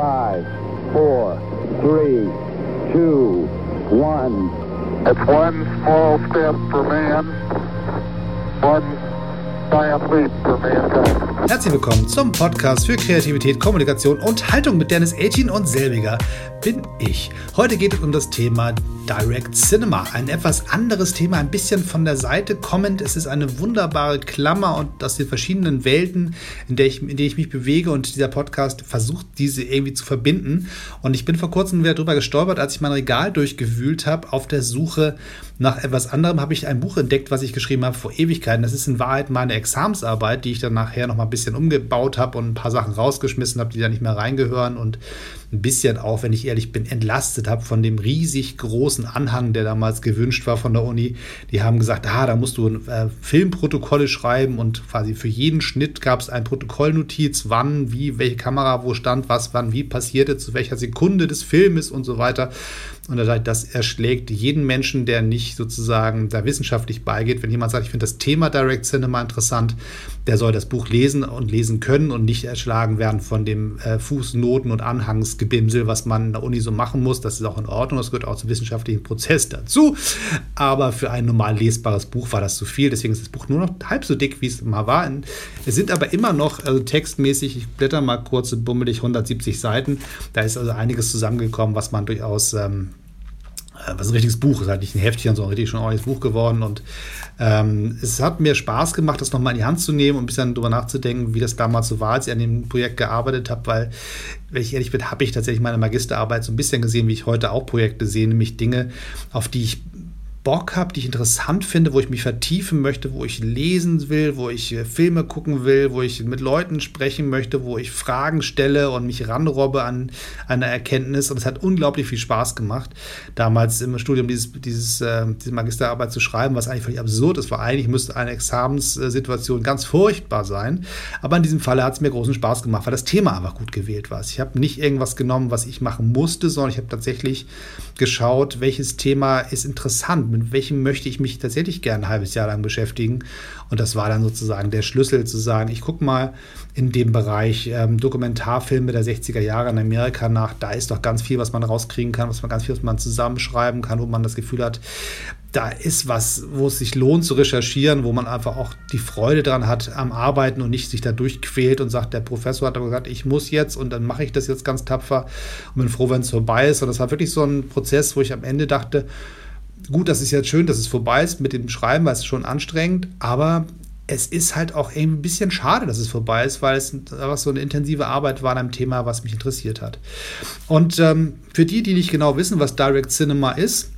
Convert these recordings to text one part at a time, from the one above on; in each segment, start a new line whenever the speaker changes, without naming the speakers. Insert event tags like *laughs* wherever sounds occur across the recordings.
Five, four, three, two, one. It's one small step for man, one giant leap for mankind.
Herzlich willkommen zum Podcast für Kreativität, Kommunikation und Haltung mit Dennis 18 und selbiger bin ich. Heute geht es um das Thema Direct Cinema. Ein etwas anderes Thema, ein bisschen von der Seite kommend. Es ist eine wunderbare Klammer und aus den verschiedenen Welten, in der ich, in der ich mich bewege und dieser Podcast versucht, diese irgendwie zu verbinden. Und ich bin vor kurzem wieder darüber gestolpert, als ich mein Regal durchgewühlt habe auf der Suche nach etwas anderem, habe ich ein Buch entdeckt, was ich geschrieben habe vor Ewigkeiten. Das ist in Wahrheit meine Examsarbeit, die ich dann nachher noch mal ein bisschen umgebaut habe und ein paar Sachen rausgeschmissen habe, die da nicht mehr reingehören und ein bisschen auch, wenn ich ehrlich bin, entlastet habe von dem riesig großen Anhang, der damals gewünscht war von der Uni. Die haben gesagt, ah, da musst du äh, Filmprotokolle schreiben und quasi für jeden Schnitt gab es ein Protokollnotiz, wann, wie, welche Kamera wo stand, was, wann, wie passierte, zu welcher Sekunde des Filmes und so weiter. Und das erschlägt jeden Menschen, der nicht sozusagen da wissenschaftlich beigeht. Wenn jemand sagt, ich finde das Thema Direct Cinema interessant, der soll das Buch lesen und lesen können und nicht erschlagen werden von dem äh, Fußnoten- und Anhangsgebimsel, was man in der Uni so machen muss. Das ist auch in Ordnung, das gehört auch zum wissenschaftlichen Prozess dazu. Aber für ein normal lesbares Buch war das zu viel. Deswegen ist das Buch nur noch halb so dick, wie es mal war. Es sind aber immer noch, also textmäßig, ich blätter mal kurz, bummelig 170 Seiten. Da ist also einiges zusammengekommen, was man durchaus ähm, äh, was ein richtiges Buch ist, halt nicht ein Heftchen, sondern richtig schon ein ordentliches Buch geworden. Und ähm, es hat mir Spaß gemacht, das nochmal in die Hand zu nehmen und ein bisschen darüber nachzudenken, wie das damals so war, als ich an dem Projekt gearbeitet habe, weil, wenn ich ehrlich bin, habe ich tatsächlich meine Magisterarbeit so ein bisschen gesehen, wie ich heute auch Projekte sehe, nämlich Dinge, auf die ich Bock habe, die ich interessant finde, wo ich mich vertiefen möchte, wo ich lesen will, wo ich äh, Filme gucken will, wo ich mit Leuten sprechen möchte, wo ich Fragen stelle und mich ranrobbe an eine Erkenntnis. Und es hat unglaublich viel Spaß gemacht, damals im Studium dieses, dieses, äh, diese Magisterarbeit zu schreiben, was eigentlich völlig absurd ist, weil eigentlich müsste eine Examenssituation ganz furchtbar sein. Aber in diesem Falle hat es mir großen Spaß gemacht, weil das Thema einfach gut gewählt war. Ich habe nicht irgendwas genommen, was ich machen musste, sondern ich habe tatsächlich geschaut, welches Thema ist interessant mit welchem möchte ich mich tatsächlich gern ein halbes Jahr lang beschäftigen. Und das war dann sozusagen der Schlüssel zu sagen, ich gucke mal in dem Bereich ähm, Dokumentarfilme der 60er Jahre in Amerika nach. Da ist doch ganz viel, was man rauskriegen kann, was man ganz viel, was man zusammenschreiben kann, wo man das Gefühl hat, da ist was, wo es sich lohnt zu recherchieren, wo man einfach auch die Freude dran hat am Arbeiten und nicht sich da durchquält und sagt, der Professor hat aber gesagt, ich muss jetzt und dann mache ich das jetzt ganz tapfer und bin froh, wenn es vorbei ist. Und das war wirklich so ein Prozess, wo ich am Ende dachte, gut, das ist jetzt schön, dass es vorbei ist mit dem Schreiben, weil es schon anstrengend, aber es ist halt auch irgendwie ein bisschen schade, dass es vorbei ist, weil es einfach so eine intensive Arbeit war an einem Thema, was mich interessiert hat. Und ähm, für die, die nicht genau wissen, was Direct Cinema ist,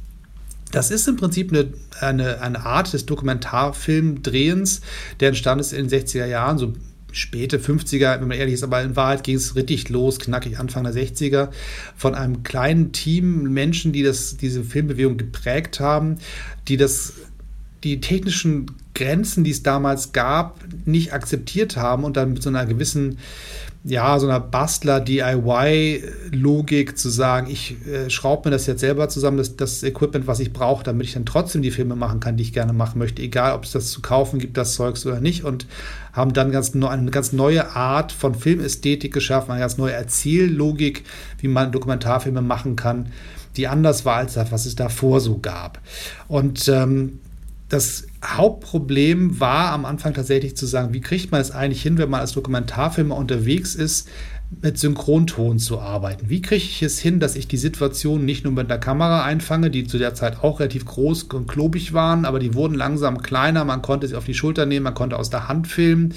das ist im Prinzip eine, eine, eine Art des Dokumentarfilmdrehens, der entstanden ist in den 60er Jahren, so späte 50er, wenn man ehrlich ist, aber in Wahrheit ging es richtig los, knackig Anfang der 60er, von einem kleinen Team Menschen, die das, diese Filmbewegung geprägt haben, die das, die technischen Grenzen, die es damals gab, nicht akzeptiert haben und dann mit so einer gewissen ja, so einer Bastler-DIY-Logik zu sagen, ich äh, schraube mir das jetzt selber zusammen, das, das Equipment, was ich brauche, damit ich dann trotzdem die Filme machen kann, die ich gerne machen möchte, egal ob es das zu kaufen gibt, das Zeugs oder nicht. Und haben dann ganz eine ganz neue Art von Filmästhetik geschaffen, eine ganz neue Erzähllogik, wie man Dokumentarfilme machen kann, die anders war als das, was es davor so gab. Und ähm, das Hauptproblem war am Anfang tatsächlich zu sagen, wie kriegt man es eigentlich hin, wenn man als Dokumentarfilmer unterwegs ist, mit Synchronton zu arbeiten. Wie kriege ich es hin, dass ich die Situation nicht nur mit einer Kamera einfange, die zu der Zeit auch relativ groß und klobig waren, aber die wurden langsam kleiner, man konnte sie auf die Schulter nehmen, man konnte aus der Hand filmen.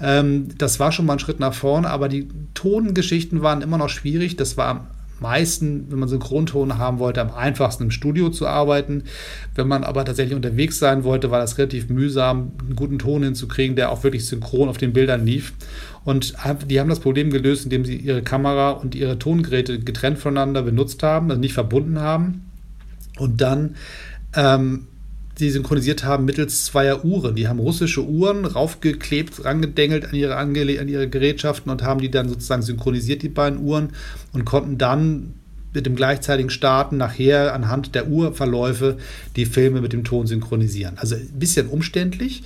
Ähm, das war schon mal ein Schritt nach vorne, aber die Tongeschichten waren immer noch schwierig. Das war meisten, wenn man Synchronton haben wollte, am einfachsten im Studio zu arbeiten. Wenn man aber tatsächlich unterwegs sein wollte, war das relativ mühsam, einen guten Ton hinzukriegen, der auch wirklich synchron auf den Bildern lief. Und die haben das Problem gelöst, indem sie ihre Kamera und ihre Tongeräte getrennt voneinander benutzt haben, also nicht verbunden haben. Und dann ähm, die synchronisiert haben mittels zweier Uhren. Die haben russische Uhren raufgeklebt, rangedengelt an ihre, an ihre Gerätschaften und haben die dann sozusagen synchronisiert, die beiden Uhren, und konnten dann mit dem gleichzeitigen Starten nachher anhand der Uhrverläufe die Filme mit dem Ton synchronisieren. Also ein bisschen umständlich,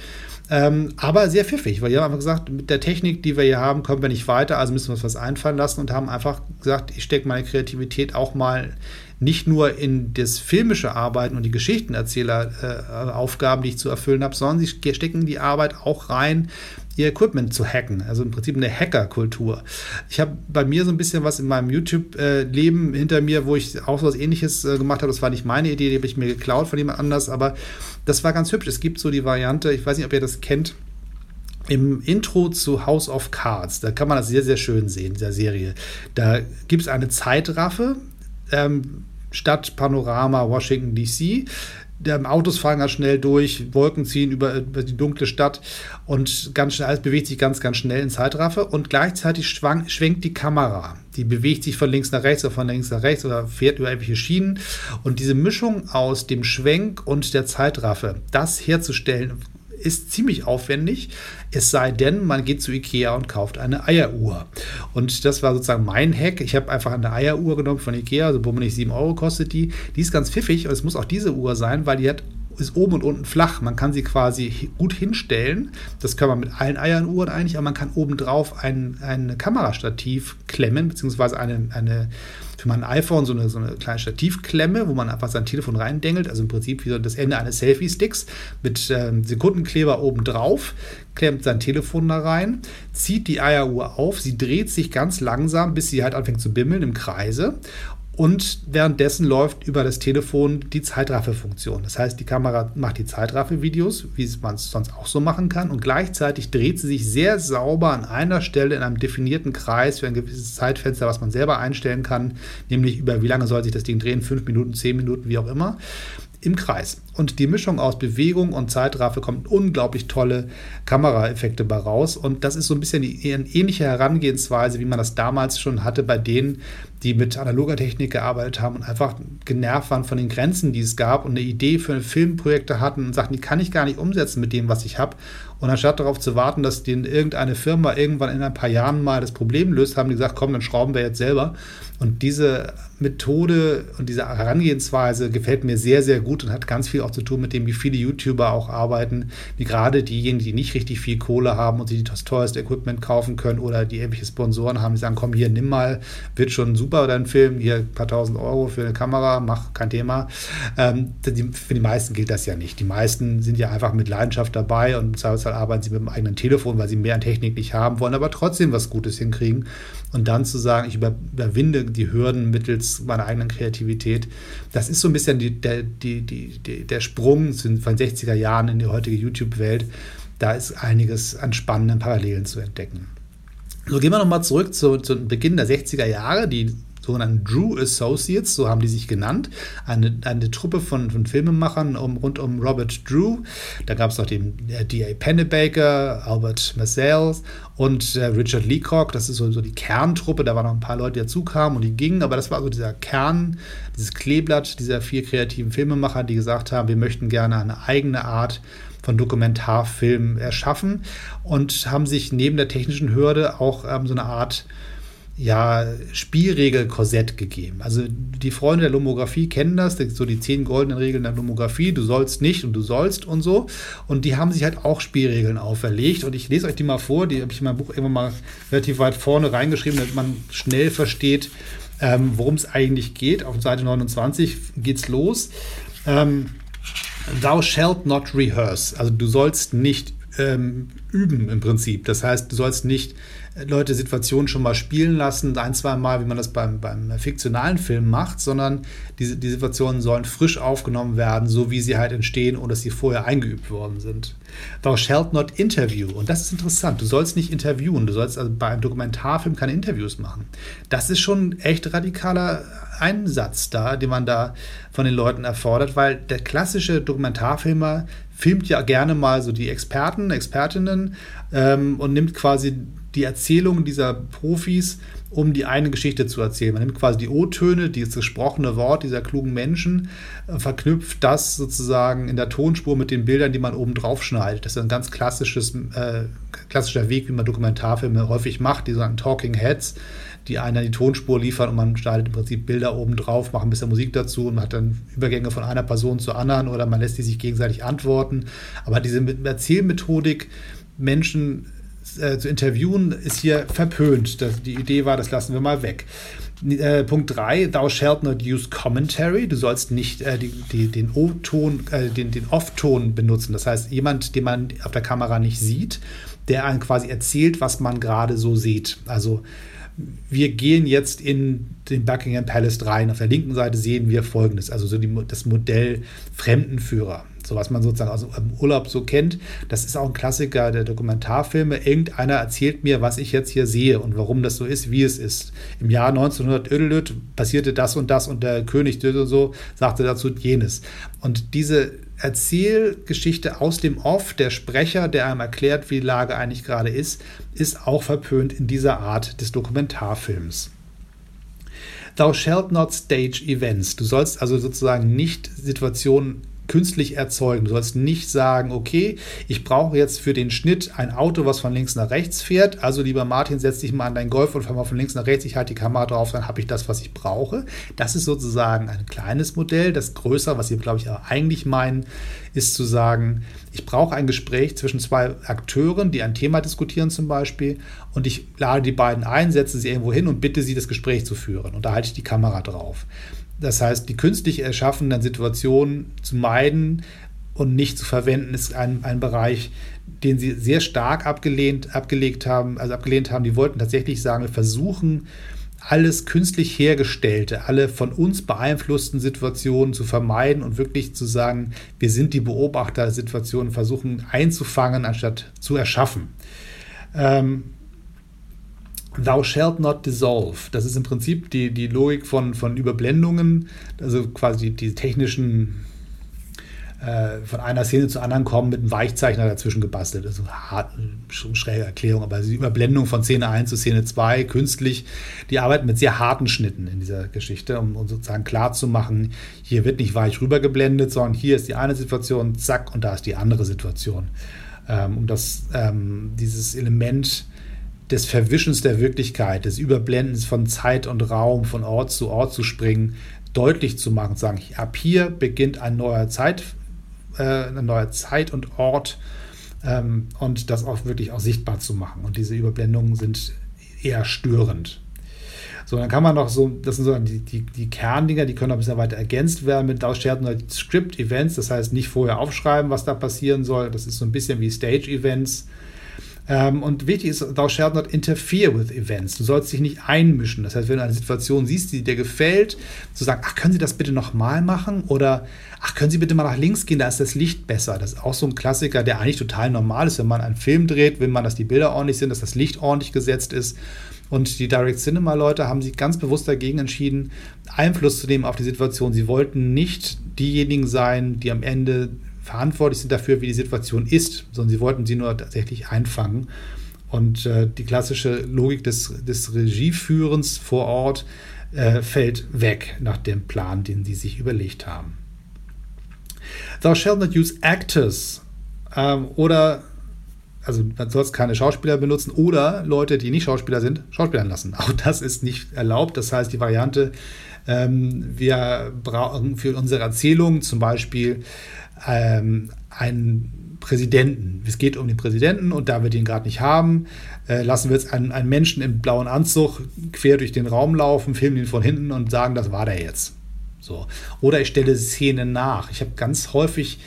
Ähm, aber sehr pfiffig, weil die haben einfach gesagt, mit der Technik, die wir hier haben, kommen wir nicht weiter, also müssen wir uns was einfallen lassen und haben einfach gesagt, ich stecke meine Kreativität auch mal nicht nur in das filmische Arbeiten und die Geschichtenerzähleraufgaben, äh, die ich zu erfüllen habe, sondern sie stecken die Arbeit auch rein, ihr Equipment zu hacken. Also im Prinzip eine Hackerkultur. Ich habe bei mir so ein bisschen was in meinem YouTube-Leben hinter mir, wo ich auch so was ähnliches äh, gemacht habe. Das war nicht meine Idee, die habe ich mir geklaut von jemand anders, aber das war ganz hübsch. Es gibt so die Variante, ich weiß nicht, ob ihr das kennt, im Intro zu House of Cards, da kann man das sehr, sehr schön sehen, dieser Serie. Da gibt es eine Zeitraffe, ähm, Stadtpanorama Washington DC. Der Autos fahren ganz schnell durch, Wolken ziehen über, über, die dunkle Stadt und ganz schnell, alles bewegt sich ganz, ganz schnell in Zeitraffe und gleichzeitig schwank, schwenkt die Kamera. Die bewegt sich von links nach rechts oder von links nach rechts oder fährt über irgendwelche Schienen. Und diese Mischung aus dem Schwenk und der Zeitraffe, das herzustellen, ist ziemlich aufwendig, es sei denn, man geht zu Ikea und kauft eine Eieruhr. Und das war sozusagen mein Hack. Ich habe einfach eine Eieruhr genommen von Ikea, also bummelig 7 Euro kostet die. Die ist ganz pfiffig und es muss auch diese Uhr sein, weil die hat ist oben und unten flach. Man kann sie quasi gut hinstellen. Das kann man mit allen Eieruhren eigentlich, aber man kann obendrauf ein, ein Kamerastativ klemmen, beziehungsweise eine, eine für mein iPhone so eine, so eine kleine Stativklemme, wo man einfach sein Telefon reindengelt, also im Prinzip wie so das Ende eines Selfie-Sticks mit ähm, Sekundenkleber oben drauf, klemmt sein Telefon da rein, zieht die Eieruhr auf, sie dreht sich ganz langsam, bis sie halt anfängt zu bimmeln im Kreise und währenddessen läuft über das Telefon die Zeitraffe-Funktion. Das heißt, die Kamera macht die Zeitraffe-Videos, wie man es sonst auch so machen kann. Und gleichzeitig dreht sie sich sehr sauber an einer Stelle in einem definierten Kreis für ein gewisses Zeitfenster, was man selber einstellen kann. Nämlich über wie lange soll sich das Ding drehen? Fünf Minuten, zehn Minuten, wie auch immer im Kreis. Und die Mischung aus Bewegung und Zeitraffe kommt unglaublich tolle Kameraeffekte bei raus. Und das ist so ein bisschen die ähnliche Herangehensweise, wie man das damals schon hatte bei denen, die mit analoger Technik gearbeitet haben und einfach genervt waren von den Grenzen, die es gab und eine Idee für Filmprojekte hatten und sagten, die kann ich gar nicht umsetzen mit dem, was ich habe. Und anstatt darauf zu warten, dass denen irgendeine Firma irgendwann in ein paar Jahren mal das Problem löst, haben die gesagt, komm, dann schrauben wir jetzt selber. Und diese Methode und diese Herangehensweise gefällt mir sehr, sehr gut und hat ganz viel auch zu tun mit dem, wie viele YouTuber auch arbeiten, wie gerade diejenigen, die nicht richtig viel Kohle haben und sich das teuerste Equipment kaufen können oder die irgendwelche Sponsoren haben, die sagen, komm hier, nimm mal, wird schon super dein Film, hier ein paar tausend Euro für eine Kamera, mach kein Thema. Ähm, für die meisten gilt das ja nicht. Die meisten sind ja einfach mit Leidenschaft dabei und Zweifelsfall arbeiten sie mit dem eigenen Telefon, weil sie mehr an Technik nicht haben wollen, aber trotzdem was Gutes hinkriegen. Und dann zu sagen, ich überwinde die Hürden mittels meiner eigenen Kreativität, das ist so ein bisschen die, der, die, die, der Sprung von 60er Jahren in die heutige YouTube-Welt. Da ist einiges an spannenden Parallelen zu entdecken. So gehen wir nochmal zurück zu, zu Beginn der 60er Jahre. Die sogenannten Drew Associates, so haben die sich genannt. Eine, eine Truppe von, von Filmemachern um, rund um Robert Drew. Da gab es noch den äh, D.A. Pennebaker, Albert Marcel und äh, Richard Leacock. Das ist so, so die Kerntruppe. Da waren noch ein paar Leute, die dazu kamen und die gingen. Aber das war so dieser Kern, dieses Kleeblatt dieser vier kreativen Filmemacher, die gesagt haben, wir möchten gerne eine eigene Art von Dokumentarfilmen erschaffen und haben sich neben der technischen Hürde auch ähm, so eine Art ja, Spielregelkorsett gegeben. Also die Freunde der Lomographie kennen das, so die zehn goldenen Regeln der Lomographie, du sollst nicht und du sollst und so. Und die haben sich halt auch Spielregeln auferlegt. Und ich lese euch die mal vor, die habe ich in meinem Buch irgendwann mal relativ weit vorne reingeschrieben, damit man schnell versteht, ähm, worum es eigentlich geht. Auf Seite 29 geht's los. Ähm, Thou shalt not rehearse. Also du sollst nicht ähm, üben im Prinzip. Das heißt, du sollst nicht Leute Situationen schon mal spielen lassen, ein, zwei Mal, wie man das beim, beim fiktionalen Film macht, sondern diese, die Situationen sollen frisch aufgenommen werden, so wie sie halt entstehen und dass sie vorher eingeübt worden sind. Thou shalt not interview. Und das ist interessant. Du sollst nicht interviewen. Du sollst also bei einem Dokumentarfilm keine Interviews machen. Das ist schon ein echt radikaler Einsatz da, den man da von den Leuten erfordert, weil der klassische Dokumentarfilmer filmt ja gerne mal so die Experten, Expertinnen ähm, und nimmt quasi die Erzählung dieser Profis, um die eine Geschichte zu erzählen. Man nimmt quasi die O-Töne, das gesprochene Wort dieser klugen Menschen, äh, verknüpft das sozusagen in der Tonspur mit den Bildern, die man oben drauf schneidet. Das ist ein ganz klassisches, äh, klassischer Weg, wie man Dokumentarfilme häufig macht, die sogenannten Talking Heads, die einer die Tonspur liefern und man schneidet im Prinzip Bilder oben drauf, macht ein bisschen Musik dazu und hat dann Übergänge von einer Person zur anderen oder man lässt die sich gegenseitig antworten. Aber diese Erzählmethodik, Menschen äh, zu interviewen, ist hier verpönt. Das, die Idee war, das lassen wir mal weg. Äh, Punkt 3, thou shalt not use commentary. Du sollst nicht äh, die, die, den O-Ton, äh, den, den Off-Ton benutzen. Das heißt, jemand, den man auf der Kamera nicht sieht, der einem quasi erzählt, was man gerade so sieht. Also wir gehen jetzt in den Buckingham Palace rein. Auf der linken Seite sehen wir folgendes, also so die, das Modell Fremdenführer so was man sozusagen aus dem Urlaub so kennt. Das ist auch ein Klassiker der Dokumentarfilme. Irgendeiner erzählt mir, was ich jetzt hier sehe und warum das so ist, wie es ist. Im Jahr 1900 passierte das und das und der König und so sagte dazu jenes. Und diese Erzählgeschichte aus dem Off, der Sprecher, der einem erklärt, wie die Lage eigentlich gerade ist, ist auch verpönt in dieser Art des Dokumentarfilms. Thou shalt not stage events. Du sollst also sozusagen nicht Situationen künstlich erzeugen. Du sollst nicht sagen, okay, ich brauche jetzt für den Schnitt ein Auto, was von links nach rechts fährt. Also lieber Martin, setz dich mal an dein Golf und fahr mal von links nach rechts. Ich halte die Kamera drauf, dann habe ich das, was ich brauche. Das ist sozusagen ein kleines Modell. Das größere, was Sie, glaube ich, eigentlich meinen, ist zu sagen, ich brauche ein Gespräch zwischen zwei Akteuren, die ein Thema diskutieren zum Beispiel, und ich lade die beiden ein, setze sie irgendwo hin und bitte sie, das Gespräch zu führen. Und da halte ich die Kamera drauf. Das heißt, die künstlich erschaffenen Situationen zu meiden und nicht zu verwenden, ist ein, ein Bereich, den sie sehr stark abgelehnt, abgelegt haben, also abgelehnt haben. Die wollten tatsächlich sagen, wir versuchen, alles künstlich hergestellte, alle von uns beeinflussten Situationen zu vermeiden und wirklich zu sagen, wir sind die Beobachter Situationen, versuchen einzufangen, anstatt zu erschaffen. Ähm, Thou shalt not dissolve. Das ist im Prinzip die, die Logik von, von Überblendungen, also quasi die, technischen äh, von einer Szene zur anderen kommen mit einem Weichzeichner dazwischen gebastelt. Also hart, schräge Erklärung, aber die Überblendung von Szene 1 zu Szene 2 künstlich, die arbeiten mit sehr harten Schnitten in dieser Geschichte, um, um sozusagen klarzumachen, hier wird nicht weich rübergeblendet, sondern hier ist die eine Situation, zack, und da ist die andere Situation. Ähm, um das, ähm, dieses Element des Verwischens der Wirklichkeit, des Überblendens von Zeit und Raum, von Ort zu Ort zu springen, deutlich zu machen, sagen, ab hier beginnt ein neuer Zeit, äh, ein neuer Zeit und Ort ähm, und das auch wirklich auch sichtbar zu machen. Und diese Überblendungen sind eher störend. So, dann kann man noch so, das sind so die, die, die Kerndinger, die können noch ein bisschen weiter ergänzt werden mit Shared Script Events, das heißt nicht vorher aufschreiben, was da passieren soll. Das ist so ein bisschen wie Stage Events ähm, und wichtig ist, thou shalt not interfere with events. Du sollst dich nicht einmischen. Das heißt, wenn du eine Situation siehst, die dir gefällt, zu sagen, ach, können Sie das bitte nochmal machen? Oder ach, können Sie bitte mal nach links gehen, da ist das Licht besser. Das ist auch so ein Klassiker, der eigentlich total normal ist, wenn man einen Film dreht, will man, dass die Bilder ordentlich sind, dass das Licht ordentlich gesetzt ist. Und die Direct Cinema Leute haben sich ganz bewusst dagegen entschieden, Einfluss zu nehmen auf die Situation. Sie wollten nicht diejenigen sein, die am Ende verantwortlich sind dafür, wie die Situation ist, sondern sie wollten sie nur tatsächlich einfangen. Und äh, die klassische Logik des, des Regieführens vor Ort äh, fällt weg nach dem Plan, den sie sich überlegt haben. Thou shalt not use actors ähm, oder also man soll keine Schauspieler benutzen oder Leute, die nicht Schauspieler sind, Schauspielern lassen. Auch das ist nicht erlaubt. Das heißt, die Variante, ähm, wir brauchen für unsere Erzählung zum Beispiel ähm, einen Präsidenten. Es geht um den Präsidenten und da wir den gerade nicht haben, äh, lassen wir jetzt einen, einen Menschen im blauen Anzug quer durch den Raum laufen, filmen ihn von hinten und sagen, das war der jetzt. So. Oder ich stelle Szenen nach. Ich habe ganz häufig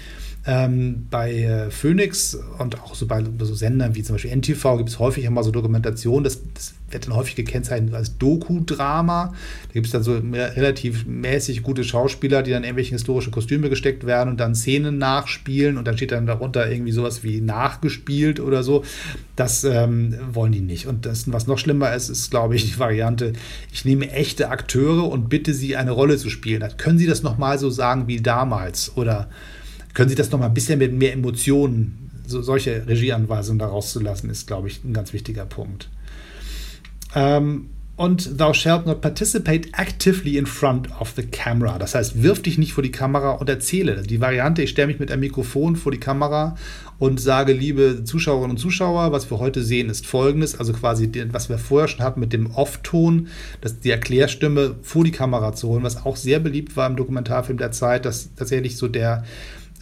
ähm, bei äh, Phoenix und auch so bei so Sendern wie zum Beispiel NTV gibt es häufig immer so Dokumentationen. Das, das, wird dann häufig gekennzeichnet als Doku-Drama. Da gibt es dann so relativ mäßig gute Schauspieler, die dann irgendwelche historische Kostüme gesteckt werden und dann Szenen nachspielen und dann steht dann darunter irgendwie sowas wie nachgespielt oder so. Das ähm, wollen die nicht. Und das, was noch schlimmer ist, ist, glaube ich, die Variante, ich nehme echte Akteure und bitte sie, eine Rolle zu spielen. Dann können sie das nochmal so sagen wie damals oder können Sie das noch mal ein bisschen mit mehr Emotionen, so, solche Regieanweisungen daraus zu lassen, ist, glaube ich, ein ganz wichtiger Punkt. Ähm, und thou shalt not participate actively in front of the camera. Das heißt, wirf dich nicht vor die Kamera und erzähle. Die Variante, ich stelle mich mit einem Mikrofon vor die Kamera und sage, liebe Zuschauerinnen und Zuschauer, was wir heute sehen, ist folgendes. Also quasi, was wir vorher schon hatten mit dem Off-Ton, die Erklärstimme vor die Kamera zu holen, was auch sehr beliebt war im Dokumentarfilm der Zeit, dass tatsächlich so der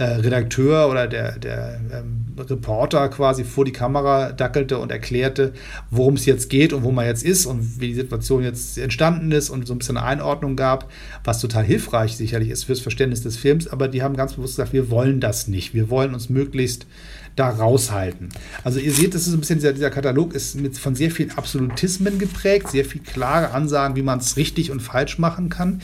Redakteur oder der, der ähm, Reporter quasi vor die Kamera dackelte und erklärte, worum es jetzt geht und wo man jetzt ist und wie die Situation jetzt entstanden ist und so ein bisschen eine Einordnung gab, was total hilfreich sicherlich ist fürs Verständnis des Films. Aber die haben ganz bewusst gesagt, wir wollen das nicht. Wir wollen uns möglichst da raushalten. Also ihr seht, das ist ein bisschen dieser, dieser Katalog ist mit von sehr vielen Absolutismen geprägt, sehr viel klare Ansagen, wie man es richtig und falsch machen kann.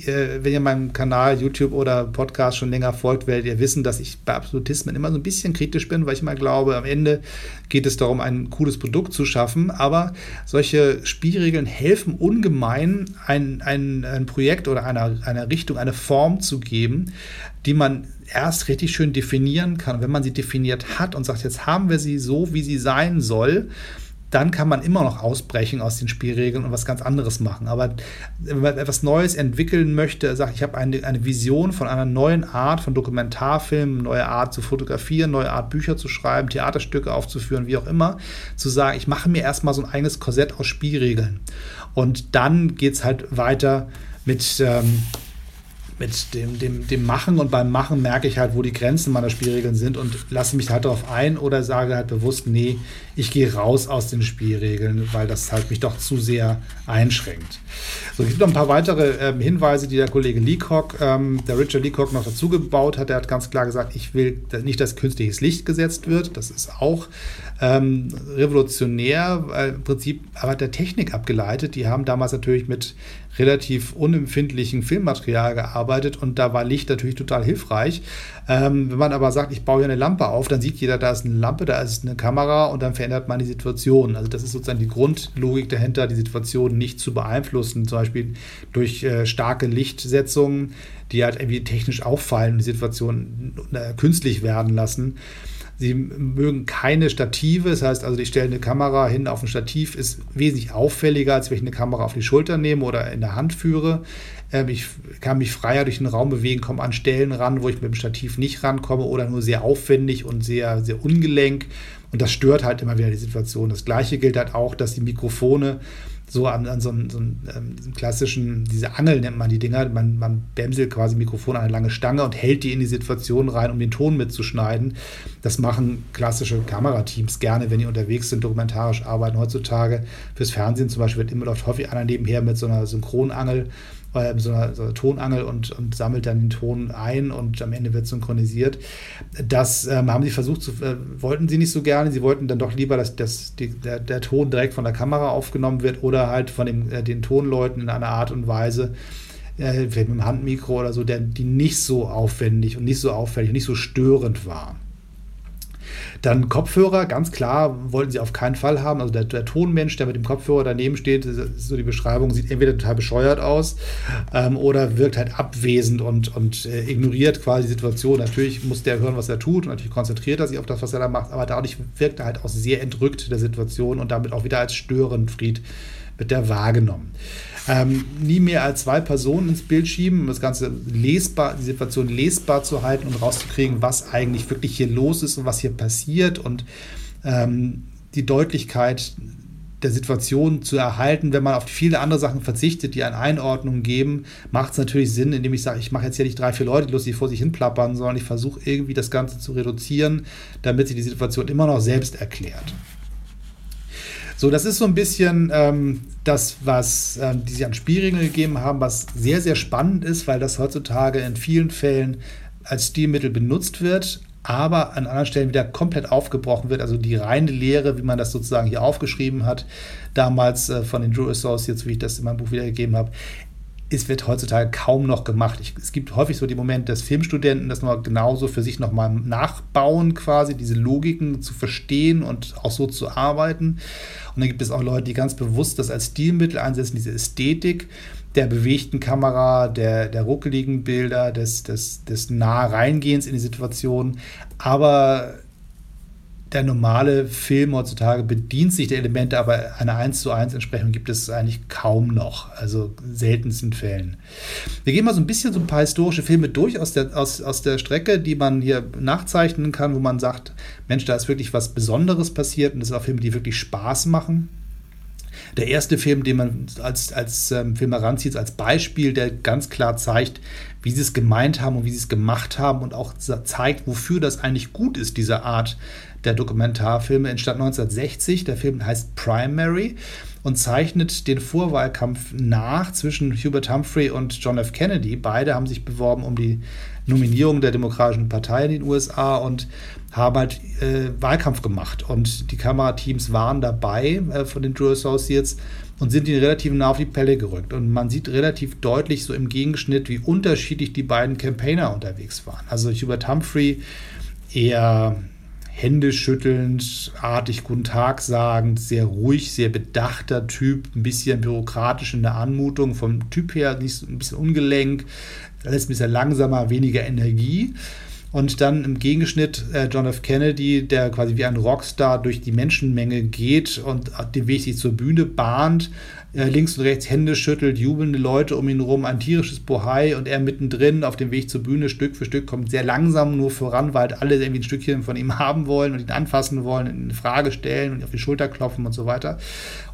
Äh, wenn ihr meinem Kanal, YouTube oder Podcast schon länger folgt, werdet ihr wissen, dass ich bei Absolutismen immer so ein bisschen kritisch bin, weil ich immer glaube, am Ende geht es darum, ein cooles Produkt zu schaffen. Aber solche Spielregeln helfen ungemein, ein, ein, ein Projekt oder einer, einer Richtung, eine Form zu geben, die man erst richtig schön definieren kann. Wenn man sie definiert hat und sagt, jetzt haben wir sie so, wie sie sein soll, dann kann man immer noch ausbrechen aus den Spielregeln und was ganz anderes machen. Aber wenn man etwas Neues entwickeln möchte, sagt, ich habe eine, eine Vision von einer neuen Art von Dokumentarfilmen, neue Art zu fotografieren, neue Art Bücher zu schreiben, Theaterstücke aufzuführen, wie auch immer, zu sagen, ich mache mir erstmal so ein eigenes Korsett aus Spielregeln. Und dann geht es halt weiter mit, ähm, mit dem, dem, dem Machen und beim Machen merke ich halt, wo die Grenzen meiner Spielregeln sind und lasse mich halt darauf ein oder sage halt bewusst, nee, ich gehe raus aus den Spielregeln, weil das halt mich doch zu sehr einschränkt. So, es gibt noch ein paar weitere ähm, Hinweise, die der Kollege Leacock, ähm, der Richard Leacock noch dazu gebaut hat. Er hat ganz klar gesagt, ich will nicht, dass künstliches Licht gesetzt wird. Das ist auch ähm, revolutionär, weil im Prinzip aber der Technik abgeleitet. Die haben damals natürlich mit relativ unempfindlichen Filmmaterial gearbeitet und da war Licht natürlich total hilfreich. Ähm, wenn man aber sagt, ich baue hier eine Lampe auf, dann sieht jeder, da ist eine Lampe, da ist eine Kamera und dann verändert man die Situation. Also das ist sozusagen die Grundlogik dahinter, die Situation nicht zu beeinflussen, zum Beispiel durch äh, starke Lichtsetzungen, die halt irgendwie technisch auffallen und die Situation äh, künstlich werden lassen. Sie mögen keine Stative, das heißt also, ich stelle eine Kamera hin auf ein Stativ, ist wesentlich auffälliger, als wenn ich eine Kamera auf die Schulter nehme oder in der Hand führe. Ähm, ich kann mich freier durch den Raum bewegen, komme an Stellen ran, wo ich mit dem Stativ nicht rankomme oder nur sehr aufwendig und sehr, sehr ungelenk. Und das stört halt immer wieder die Situation. Das gleiche gilt halt auch, dass die Mikrofone so an, an so, einen, so ähm, klassischen, diese Angel nennt man die Dinger, man, man bämselt quasi Mikrofon an eine lange Stange und hält die in die Situation rein, um den Ton mitzuschneiden. Das machen klassische Kamerateams gerne, wenn die unterwegs sind, dokumentarisch arbeiten. Heutzutage fürs Fernsehen zum Beispiel wird immer läuft häufig einer nebenher mit so einer Synchronangel äh, so einer, so einer Tonangel und, und, sammelt dann den Ton ein und am Ende wird synchronisiert. Das ähm, haben sie versucht zu, äh, wollten sie nicht so gerne. Sie wollten dann doch lieber, dass, dass die, der, der, Ton direkt von der Kamera aufgenommen wird oder halt von dem, äh, den Tonleuten in einer Art und Weise, äh, vielleicht mit dem Handmikro oder so, der, die nicht so aufwendig und nicht so auffällig und nicht so störend war. Dann Kopfhörer, ganz klar, wollten sie auf keinen Fall haben. Also der, der Tonmensch, der mit dem Kopfhörer daneben steht, so die Beschreibung, sieht entweder total bescheuert aus ähm, oder wirkt halt abwesend und, und äh, ignoriert quasi die Situation. Natürlich muss der hören, was er tut und natürlich konzentriert er sich auf das, was er da macht, aber dadurch wirkt er halt auch sehr entrückt der Situation und damit auch wieder als Störenfried wird der wahrgenommen. Ähm, nie mehr als zwei Personen ins Bild schieben, um das Ganze lesbar, die Situation lesbar zu halten und rauszukriegen, was eigentlich wirklich hier los ist und was hier passiert und ähm, die Deutlichkeit der Situation zu erhalten, wenn man auf viele andere Sachen verzichtet, die eine Einordnung geben, macht es natürlich Sinn, indem ich sage, ich mache jetzt hier nicht drei, vier Leute lustig vor sich hin plappern, sondern ich versuche irgendwie das Ganze zu reduzieren, damit sich die Situation immer noch selbst erklärt. So, das ist so ein bisschen ähm, das, was ähm, die sie an Spielregeln gegeben haben, was sehr, sehr spannend ist, weil das heutzutage in vielen Fällen als Stilmittel benutzt wird, aber an anderen Stellen wieder komplett aufgebrochen wird. Also die reine Lehre, wie man das sozusagen hier aufgeschrieben hat, damals äh, von den Drew Associates, wie ich das in meinem Buch wiedergegeben habe, es wird heutzutage kaum noch gemacht. Ich, es gibt häufig so die Momente, dass Filmstudenten das noch genauso für sich nochmal nachbauen, quasi diese Logiken zu verstehen und auch so zu arbeiten. Und dann gibt es auch Leute, die ganz bewusst das als Stilmittel einsetzen, diese Ästhetik der bewegten Kamera, der, der ruckeligen Bilder, des, des, des nah Reingehens in die Situation. Aber der normale Film heutzutage bedient sich der Elemente, aber eine 1 zu 1 Entsprechung gibt es eigentlich kaum noch, also seltensten Fällen. Wir gehen mal so ein bisschen so ein paar historische Filme durch aus der, aus, aus der Strecke, die man hier nachzeichnen kann, wo man sagt, Mensch, da ist wirklich was Besonderes passiert und das sind auch Filme, die wirklich Spaß machen. Der erste Film, den man als, als ähm, Film heranzieht, als Beispiel, der ganz klar zeigt, wie sie es gemeint haben und wie sie es gemacht haben und auch zeigt, wofür das eigentlich gut ist, diese Art der Dokumentarfilme, entstand 1960. Der Film heißt Primary und zeichnet den Vorwahlkampf nach zwischen Hubert Humphrey und John F. Kennedy. Beide haben sich beworben um die Nominierung der Demokratischen Partei in den USA und haben halt äh, Wahlkampf gemacht. Und die Kamerateams waren dabei äh, von den Drew Associates und sind ihnen relativ nah auf die Pelle gerückt. Und man sieht relativ deutlich so im Gegenschnitt, wie unterschiedlich die beiden Campaigner unterwegs waren. Also Hubert Humphrey eher händeschüttelnd, artig Guten Tag sagend, sehr ruhig, sehr bedachter Typ, ein bisschen bürokratisch in der Anmutung, vom Typ her nicht ein bisschen ungelenk, alles ein bisschen langsamer, weniger Energie. Und dann im Gegenschnitt äh, John F. Kennedy, der quasi wie ein Rockstar durch die Menschenmenge geht und den Weg sich zur Bühne bahnt, äh, links und rechts Hände schüttelt, jubelnde Leute um ihn herum, ein tierisches Bohai und er mittendrin auf dem Weg zur Bühne Stück für Stück kommt sehr langsam nur voran, weil halt alle irgendwie ein Stückchen von ihm *laughs* haben wollen und ihn anfassen wollen, eine Frage stellen und auf die Schulter klopfen und so weiter.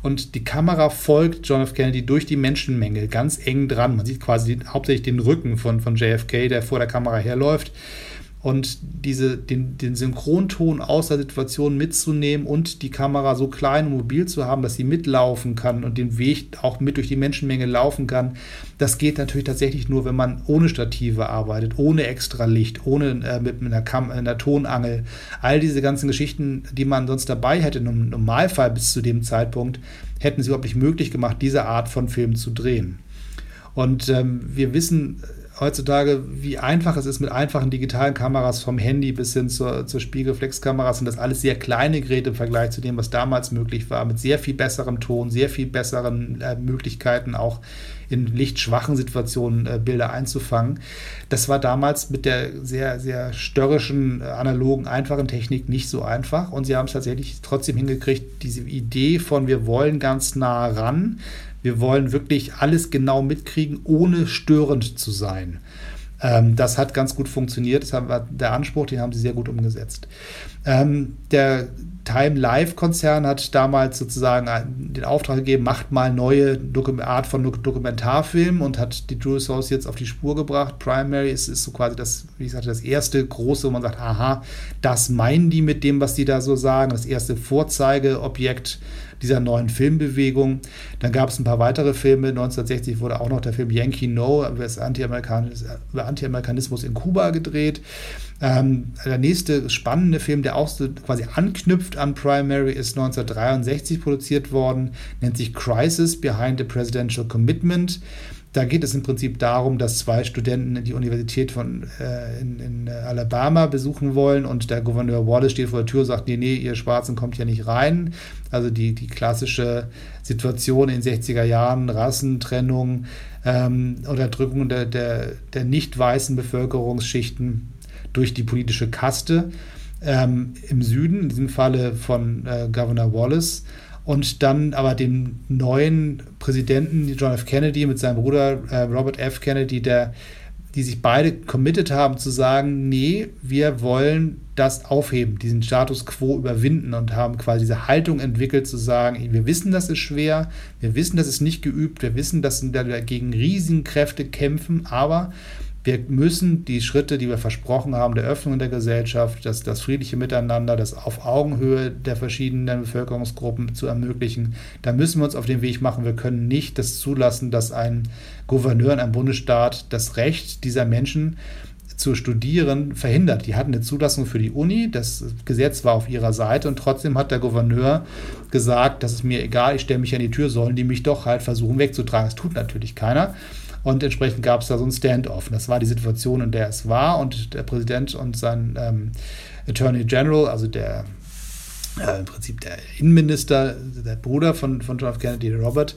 Und die Kamera folgt John F. Kennedy durch die Menschenmenge ganz eng dran. Man sieht quasi hauptsächlich den Rücken von, von JFK, der vor der Kamera herläuft und diese, den, den Synchronton aus der Situation mitzunehmen und die Kamera so klein und mobil zu haben, dass sie mitlaufen kann und den Weg auch mit durch die Menschenmenge laufen kann, das geht natürlich tatsächlich nur, wenn man ohne Stative arbeitet, ohne extra Licht, ohne äh, mit einer, Kam einer Tonangel. All diese ganzen Geschichten, die man sonst dabei hätte, im Normalfall bis zu dem Zeitpunkt, hätten sie überhaupt nicht möglich gemacht, diese Art von Film zu drehen. Und ähm, wir wissen heutzutage, wie einfach es ist mit einfachen digitalen Kameras vom Handy bis hin zur, zur Spiegelreflexkameras sind das alles sehr kleine Geräte im Vergleich zu dem, was damals möglich war, mit sehr viel besserem Ton, sehr viel besseren äh, Möglichkeiten auch in lichtschwachen Situationen äh, Bilder einzufangen. Das war damals mit der sehr, sehr störrischen, äh, analogen, einfachen Technik nicht so einfach und sie haben es tatsächlich trotzdem hingekriegt, diese Idee von wir wollen ganz nah ran, wir wollen wirklich alles genau mitkriegen, ohne störend zu sein. Ähm, das hat ganz gut funktioniert. Das war der Anspruch, den haben sie sehr gut umgesetzt. Ähm, der Time Life Konzern hat damals sozusagen den Auftrag gegeben, macht mal neue Dokum Art von Dokumentarfilmen und hat die Drew Associates auf die Spur gebracht. Primary ist, ist so quasi das, wie ich sagte, das erste große, wo man sagt, aha, das meinen die mit dem, was die da so sagen. Das erste Vorzeigeobjekt dieser neuen Filmbewegung. Dann gab es ein paar weitere Filme. 1960 wurde auch noch der Film Yankee No über, Anti-Amerikanismus in Kuba gedreht. Ähm, der nächste spannende Film, der auch so quasi anknüpft an Primary, ist 1963 produziert worden, nennt sich Crisis Behind the Presidential Commitment. Da geht es im Prinzip darum, dass zwei Studenten die Universität von, äh, in, in, Alabama besuchen wollen und der Gouverneur Wallace steht vor der Tür und sagt, nee, nee, ihr Schwarzen kommt hier nicht rein. Also die, die klassische Situation in den 60er Jahren, Rassentrennung, ähm, Unterdrückung der, der, der nicht weißen Bevölkerungsschichten durch die politische Kaste ähm, im Süden, in diesem Falle von äh, Governor Wallace und dann aber den neuen Präsidenten, John F. Kennedy, mit seinem Bruder äh, Robert F. Kennedy, der, die sich beide committed haben zu sagen, nee, wir wollen das aufheben, diesen Status quo überwinden und haben quasi diese Haltung entwickelt zu sagen, wir wissen, das ist schwer, wir wissen, das ist nicht geübt, wir wissen, dass sie dagegen Riesenkräfte kämpfen, aber wir müssen die Schritte, die wir versprochen haben, der Öffnung der Gesellschaft, das, das friedliche Miteinander, das auf Augenhöhe der verschiedenen Bevölkerungsgruppen zu ermöglichen, da müssen wir uns auf den Weg machen. Wir können nicht das zulassen, dass ein Gouverneur in einem Bundesstaat das Recht dieser Menschen zu studieren verhindert. Die hatten eine Zulassung für die Uni, das Gesetz war auf ihrer Seite und trotzdem hat der Gouverneur gesagt, das ist mir egal, ich stelle mich an die Tür, sollen die mich doch halt versuchen wegzutragen. Das tut natürlich keiner. Und entsprechend gab es da so ein Standoff. Das war die Situation, in der es war. Und der Präsident und sein ähm, Attorney General, also der äh, im Prinzip der Innenminister, der Bruder von, von John F. Kennedy, Robert,